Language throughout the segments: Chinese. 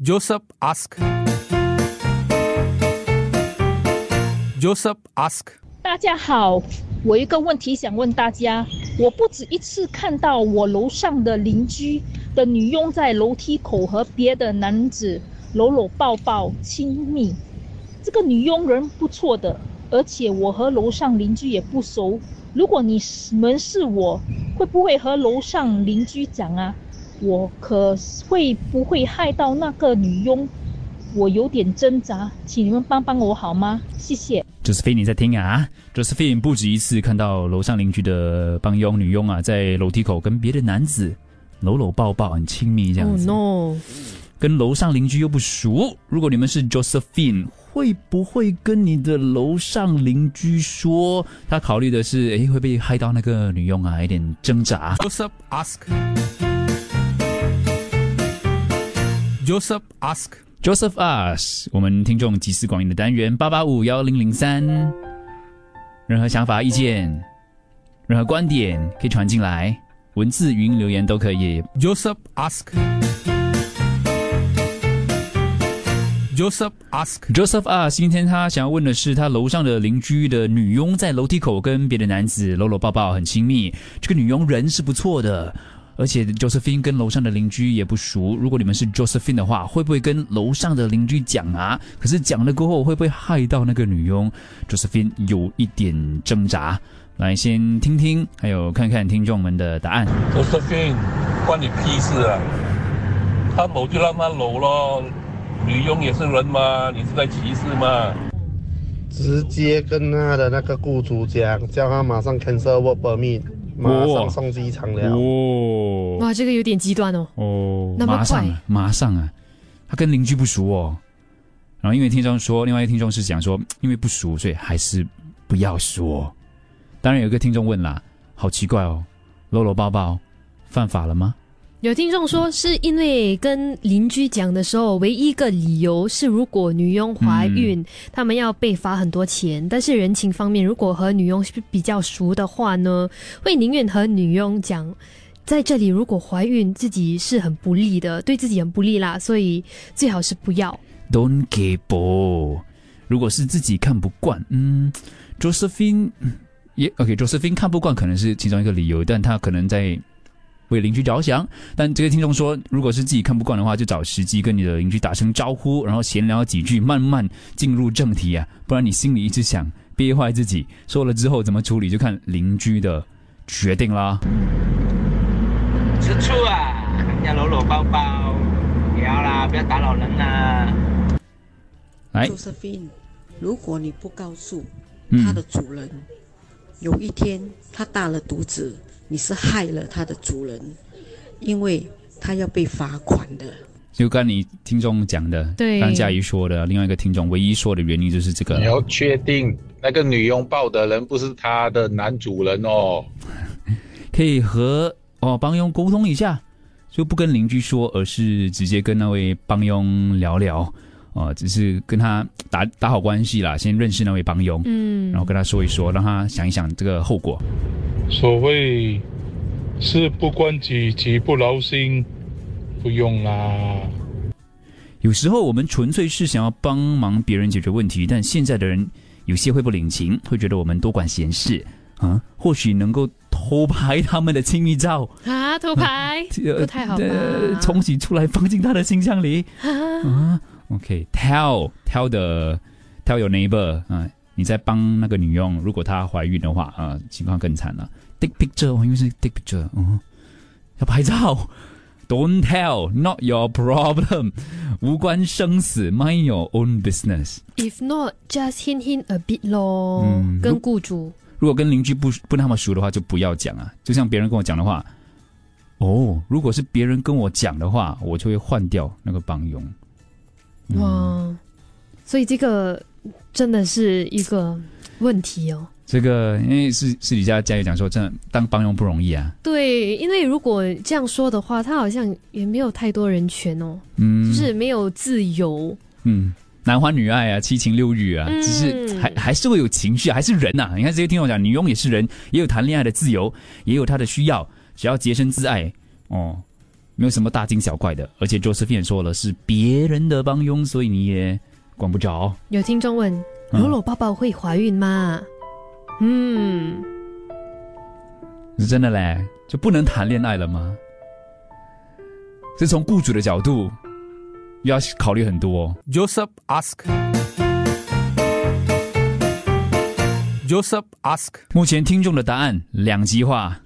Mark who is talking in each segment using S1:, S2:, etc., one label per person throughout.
S1: Joseph ask. Joseph ask.
S2: 大家好，我一个问题想问大家。我不止一次看到我楼上的邻居的女佣在楼梯口和别的男子搂搂抱抱亲密。这个女佣人不错的，而且我和楼上邻居也不熟。如果你们是我，会不会和楼上邻居讲啊？我可会不会害到那个女佣？我有点挣扎，请你们帮帮我好吗？谢谢。
S3: Josephine，你在听啊？Josephine 不止一次看到楼上邻居的帮佣女佣啊，在楼梯口跟别的男子搂搂抱抱，很亲密这样子。
S4: Oh no！
S3: 跟楼上邻居又不熟，如果你们是 Josephine，会不会跟你的楼上邻居说？他考虑的是，诶，会不会害到那个女佣啊？有点挣扎。
S1: Joseph ask. Joseph ask.
S3: Joseph ask，我们听众集思广益的单元八八五幺零零三，任何想法、意见、任何观点可以传进来，文字、语音留言都可以。
S1: Joseph ask. Joseph ask.
S3: Joseph ask，今天他想要问的是，他楼上的邻居的女佣在楼梯口跟别的男子搂搂抱抱，很亲密。这个女佣人是不错的。而且 Josephine 跟楼上的邻居也不熟，如果你们是 Josephine 的话，会不会跟楼上的邻居讲啊？可是讲了过后，会不会害到那个女佣？Josephine 有一点挣扎。来，先听听，还有看看听众们的答案。
S5: Josephine，关你屁事啊！他搂就让他搂咯，女佣也是人嘛，你是在歧视吗？
S6: 直接跟他的那个雇主讲，叫他马上 cancel work permit，马上送机场了。
S3: 哦
S4: 哇，这个有点极端哦。
S3: 哦，
S4: 那么快
S3: 马上啊，马上啊！他跟邻居不熟哦，然后因为听众说，另外一个听众是讲说，因为不熟，所以还是不要说。当然有一个听众问啦，好奇怪哦，搂搂抱抱犯法了吗？
S4: 有听众说，是因为跟邻居讲的时候，唯一一个理由是，如果女佣怀孕，他们要被罚很多钱。但是人情方面，如果和女佣比较熟的话呢，会宁愿和女佣讲，在这里如果怀孕，自己是很不利的，对自己很不利啦，所以最好是不要。
S3: Don't give up。如果是自己看不惯，嗯，Josephine 嗯也 OK，Josephine 看不惯可能是其中一个理由，但他可能在为邻居着想。但这个听众说，如果是自己看不惯的话，就找时机跟你的邻居打声招呼，然后闲聊几句，慢慢进入正题啊，不然你心里一直想憋坏自己，说了之后怎么处理，就看邻居的决定啦。
S7: 吃醋啊，人家搂搂抱抱，不要啦，不要打扰人啦。
S3: 来
S8: ，Josephine，如果你不告诉
S3: 嗯
S8: 它的主人，有一天他大了肚子，你是害了它的主人，因为它要被罚款的。
S3: 就刚你听众讲的，
S4: 对
S3: 刚佳怡说的，另外一个听众唯一说的原因就是这个
S9: 你。要确定那个女佣抱的人不是他的男主人哦。
S3: 可以和哦帮佣沟通一下，就不跟邻居说，而是直接跟那位帮佣聊聊，哦，只是跟他打打好关系啦，先认识那位帮佣，
S4: 嗯，
S3: 然后跟他说一说，让他想一想这个后果。
S10: 所谓事不关己，己不劳心，不用啦。
S3: 有时候我们纯粹是想要帮忙别人解决问题，但现在的人有些会不领情，会觉得我们多管闲事啊，或许能够偷拍他们的亲密照，
S4: 啊，偷拍
S3: 呃
S4: 不太好吧？
S3: 呃冲洗出来放进他的信箱里。啊，OK，tell tell the tell your neighbor 啊，你在帮那个女佣，如果她怀孕的话啊，情况更惨了。Take picture，我因为是 take picture，嗯，要拍照。Don't tell, not your problem，无关生死，mind your own business。
S4: If not, just hint hint a bit 咯，
S3: 嗯
S4: 跟雇主。
S3: 如果跟邻居不不那么熟的话，就不要讲啊。就像别人跟我讲的话，哦，如果是别人跟我讲的话，我就会换掉那个帮佣。嗯。
S4: 哇，所以这个真的是一个问题哦。
S3: 这个因为私私底下家里讲说，真的当帮佣不容易啊。
S4: 对，因为如果这样说的话，他好像也没有太多人权哦，
S3: 嗯，
S4: 就是没有自由。
S3: 嗯，男欢女爱啊，七情六欲啊，
S4: 嗯。
S3: 只是还还是会有情绪啊，还是人呐、你看这些听我讲，女佣也是人，也有谈恋爱的自由，也有她的需要，只要洁身自爱。哦，没有什么大惊小怪的。而且 Josephine 也说了是别人的帮佣，所以你也管不着。
S4: 有听众问：
S3: 嗯
S4: 柔柔抱抱会怀孕吗？嗯，
S3: 是真的嘞，就不能谈恋爱了吗？是从雇主的角度，要考虑很多、哦。
S1: Joseph ask. Joseph ask.
S3: 目前听众的答案两极化。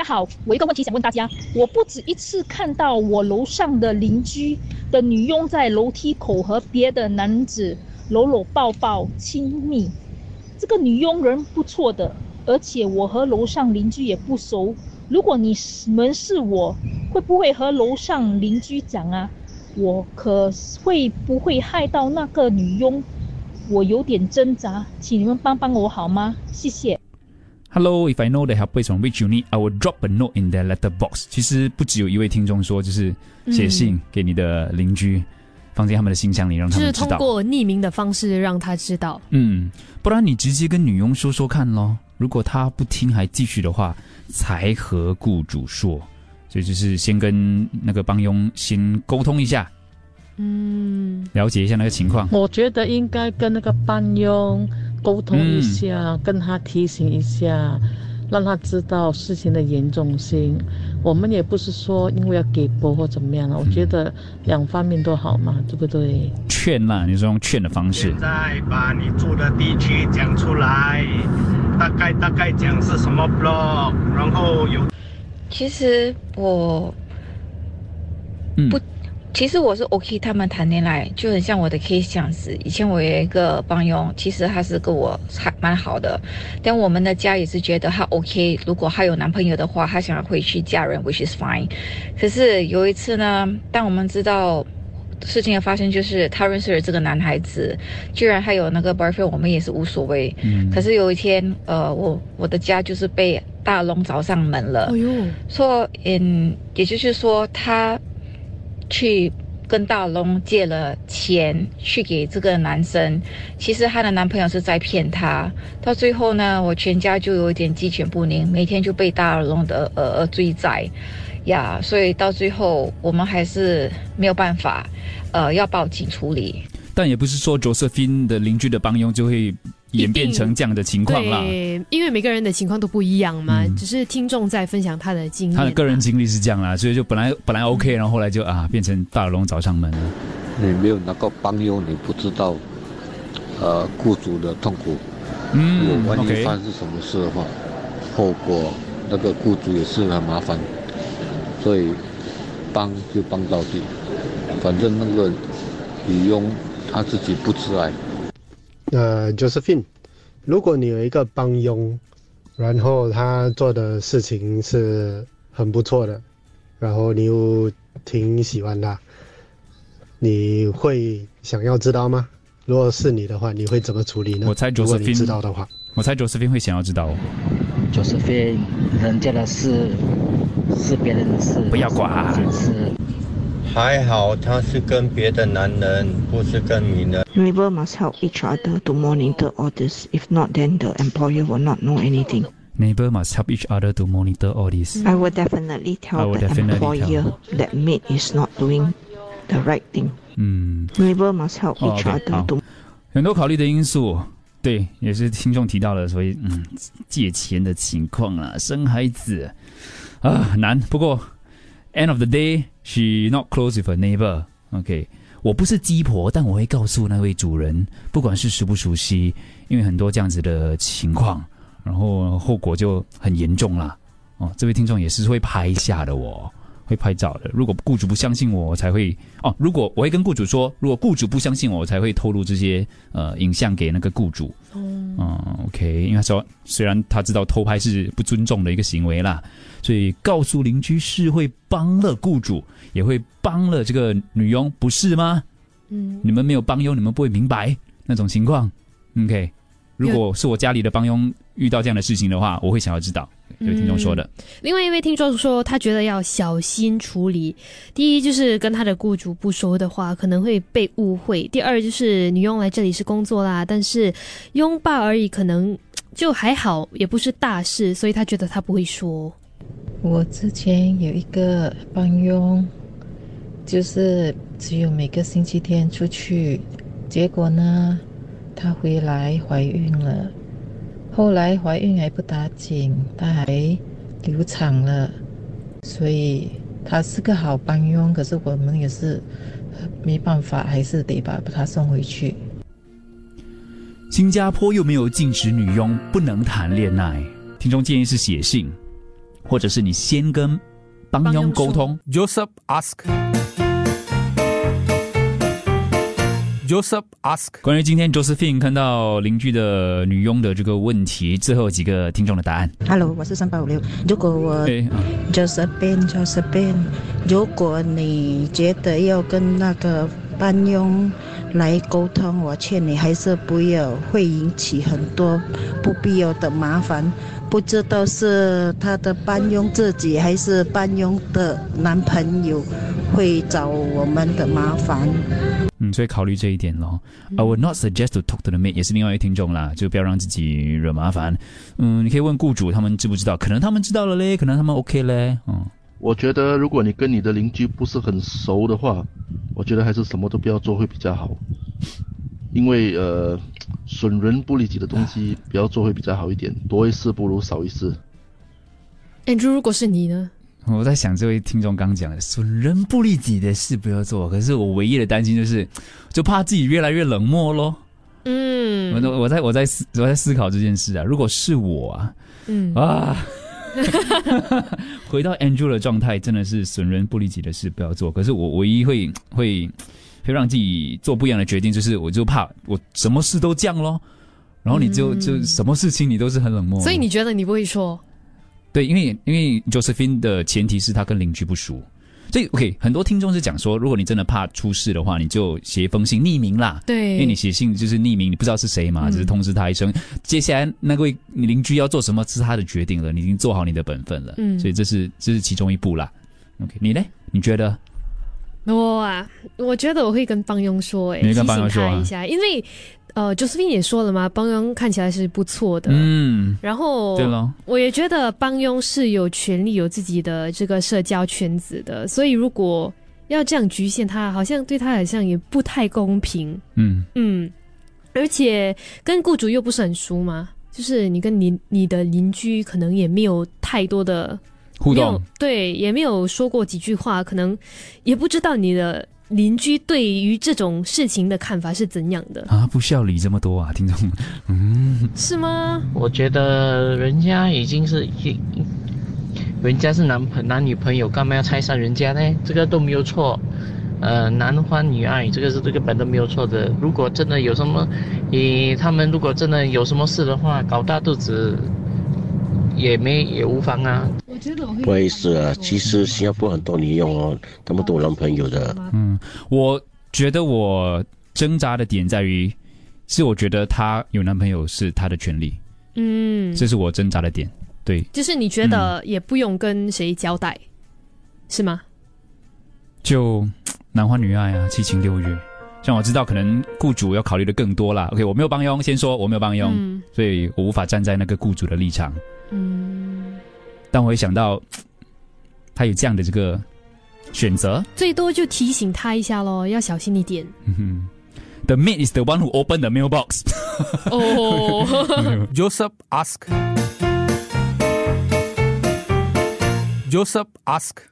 S2: 大家好，我一个问题想问大家，我不止一次看到我楼上的邻居的女佣在楼梯口和别的男子搂搂抱抱亲密，这个女佣人不错的，而且我和楼上邻居也不熟。如果你们是我，会不会和楼上邻居讲啊？我可会不会害到那个女佣？我有点挣扎，请你们帮帮我好吗？谢谢。
S3: Hello, if I know the help is from which you need, I will drop a note in their letter box. 其实不只有一位听众说，就是写信给你的邻居，放进他们的信箱里，让他们知道。
S4: 就是通过匿名的方式让他知道。
S3: 嗯，不然你直接跟女佣说说看咯。如果他不听还继续的话，才和雇主说。所以就是先跟那个帮佣先沟通一下，
S4: 嗯，
S3: 了解一下那个情况。
S11: 我觉得应该跟那个帮佣沟通一下，跟他提醒一下，让他知道事情的严重性。我们也不是说因为要给播或怎么样了，我觉得两方面都好嘛，对不对？
S3: 劝啦，你是用劝的方式。
S12: 再把你住的地区讲出来，大概大概讲是什么 block，然后有。
S13: 其实我不，其实我是 OK 他们谈恋爱，就很像我的 case 这样子。以前我有一个帮佣，其实他是跟我还蛮好的，但我们的家也是觉得他 OK。如果他有男朋友的话，他想要回去嫁人，which is fine。可是有一次呢，当我们知道。事情的发生就是他认识了这个男孩子，居然还有那个 boyfriend，我们也是无所谓。
S3: 嗯
S13: 可是有一天，呃，我我的家就是被大龙找上门了。
S4: 哎呦，
S13: 说，嗯，也就是说他去跟大龙借了钱去给这个男生，其实她的男朋友是在骗她。到最后呢，我全家就有点鸡犬不宁，每天就被大龙的呃呃追债。呀所以到最后我们还是没有办法，呃，要报警处理。
S3: 但也不是说着色兵的邻居的帮佣就会演变成这样的情况啦。
S4: 对，因为每个人的情况都不一样嘛，只是听众在分享他的经历。
S3: 他的个人经历是这样啦，所以就本来本来 OK，然后后来就啊变成大龙找上门了。
S14: 你没有那个帮佣，你不知道，呃，雇主的痛苦。
S3: 嗯
S14: 如果万一发生什么事的话，后果那个雇主也是很麻烦，所以帮就帮到底。反正那个女佣她自己不自爱。
S6: 呃，Josephine，如果你有一个帮佣，然后他做的事情是很不错的，然后你又挺喜欢他，你会想要知道吗？如果是你的话，你会怎么处理呢？
S3: 我猜
S6: 如果你
S3: Josephine
S6: 知道的话，
S3: 我猜 Josephine 会想要知道哦。
S15: Josephine，人家的事是别人的事，
S3: 不要管
S15: 是
S16: 还好他是跟别的男人，不是跟女人。
S17: Neighbor must help each other to monitor all this. If not, then the employer will not know anything.
S3: Neighbor must help each other to monitor all this.
S17: I will definitely
S3: I
S17: tell
S3: will
S17: the
S3: definitely
S17: employer
S3: tell.
S17: that maid is not doing the right thing.
S3: 嗯，
S17: Neighbor must help
S3: 哦
S17: each
S3: ，OK，
S17: other
S3: 好
S17: to
S3: 很多考虑的因素，对，也是听众提到了，所以嗯，借钱的情况啊，生孩子啊难。不过 end of the day, She not close with her neighbor. OK，我不是鸡婆，但我会告诉那位主人，不管是熟不熟悉，因为很多这样子的情况，然后后果就很严重啦。哦，这位听众也是会拍下的我。会拍照的。如果雇主不相信我，我才会哦。如果我会跟雇主说，如果雇主不相信我，我才会透露这些呃影像给那个雇主。嗯、OK，因为他说虽然他知道偷拍是不尊重的一个行为啦，所以告诉邻居是会帮了雇主，也会帮了这个女佣，不是吗？
S4: 嗯，
S3: 你们没有帮佣，你们不会明白那种情况。OK，如果是我家里的帮佣遇到这样的事情的话，我会想要知道。有听众说的。
S4: 另外一位听众说，他觉得要小心处理。第一就是跟他的雇主不熟的话，可能会被误会；第二就是女佣来这里是工作啦，但是拥抱而已，可能就还好，也不是大事，所以他觉得他不会说。
S18: 我之前有一个帮佣，就是只有每个星期天出去，结果呢，她回来怀孕了，后来怀孕还不打紧，她还流产了，所以她是个好帮佣，可是我们也是没办法，还是得把把她送回去。
S3: 新加坡又没有禁止女佣不能谈恋爱，听众建议是写信，或者是你先跟帮佣沟通。
S1: Joseph ask. Joseph ask.
S3: 关于今天 Josephine 看到邻居的女佣的这个问题，最后几个听众的答案。
S19: Hello，我是三八五六。如果我
S3: 对啊
S19: Josephine Josephine，如果你觉得要跟那个班佣来沟通，我劝你还是不要，会引起很多不必要的麻烦。不知道是他的班佣自己还是班佣的男朋友会找我们的麻烦。
S3: 嗯，所以考虑这一点咯。I would not suggest to talk to the maid，也是另外一位听众啦，就不要让自己惹麻烦。嗯，你可以问雇主他们知不知道，可能他们知道了嘞，可能他们 OK 嘞。嗯，
S20: 我觉得如果你跟你的邻居不是很熟的话，我觉得还是什么都不要做会比较好，因为呃，损人不利己的东西不要做会比较好一点，多一事不如少一事。
S4: Andrew，如果是你呢？
S3: 我在想这位听众刚讲的损人不利己的事不要做，可是我唯一的担心就是，就怕自己越来越冷漠咯。
S4: 嗯，
S3: 我我在我在思我在思考这件事啊，如果是我啊，
S4: 嗯
S3: 啊，回到 Andrew 的状态，真的是损人不利己的事不要做。可是我唯一会会会让自己做不一样的决定，就是我就怕我什么事都这样咯，然后你就、
S4: 嗯
S3: 就什么事情你都是很冷漠。
S4: 所以你觉得你不会说？
S3: 对，因为因为 Josephine 的前提是他跟邻居不熟，所以 OK，很多听众是讲说，如果你真的怕出事的话，你就写一封信匿名啦。
S4: 对
S3: 因为你写信就是匿名，你不知道是谁嘛，
S4: 嗯
S3: 只是通知他一声。接下来那位你邻居要做什么是他的决定了，你已经做好你的本分了。
S4: 嗯
S3: 所以这是这是其中一步啦。OK，你呢？你觉得？
S4: 我啊，我觉得我会跟帮佣说、哎，
S3: 你跟帮佣说啊？
S4: 提醒他一下，因为呃，Josephine 也说了嘛，帮佣看起来是不错的，
S3: 嗯，
S4: 然后
S3: 对了
S4: 我也觉得帮佣是有权利有自己的这个社交圈子的，所以如果要这样局限他，好像对他好像也不太公平。
S3: 嗯。
S4: 嗯，而且跟雇主又不是很熟嘛，就是你跟你你的邻居可能也没有太多的
S3: 互动
S4: 没有对，也没有说过几句话，可能也不知道你的邻居对于这种事情的看法是怎样的，
S3: 啊，不需要理这么多啊，听众。嗯，
S4: 是吗？
S21: 我觉得人家已经是一，人家是男朋男女朋友，干嘛要拆散人家呢？这个都没有错。呃，男欢女爱，这个是这个本都没有错的。如果真的有什么，你，他们如果真的有什么事的话，搞大肚子也没也无妨啊。
S22: 不好意思啊，其实新加坡很多女佣哦，他们都有男朋友的。
S3: 嗯，我觉得我挣扎的点在于，是我觉得她有男朋友是她的权利，
S4: 嗯，
S3: 这是我挣扎的点。对，
S4: 就是你觉得也不用跟谁交代，是吗？
S3: 就男欢女爱啊，七情六欲。像我知道，可能雇主要考虑的更多啦。OK，我没有帮佣，先说我没有帮佣，
S4: 嗯
S3: 所以我无法站在那个雇主的立场。
S4: 嗯，
S3: 但我会想到，他有这样的这个选择。
S4: 最多就提醒他一下咯，要小心一点。
S3: 嗯哼，The maid is the one who opened the mailbox
S4: 哦
S1: Joseph ask. Joseph ask.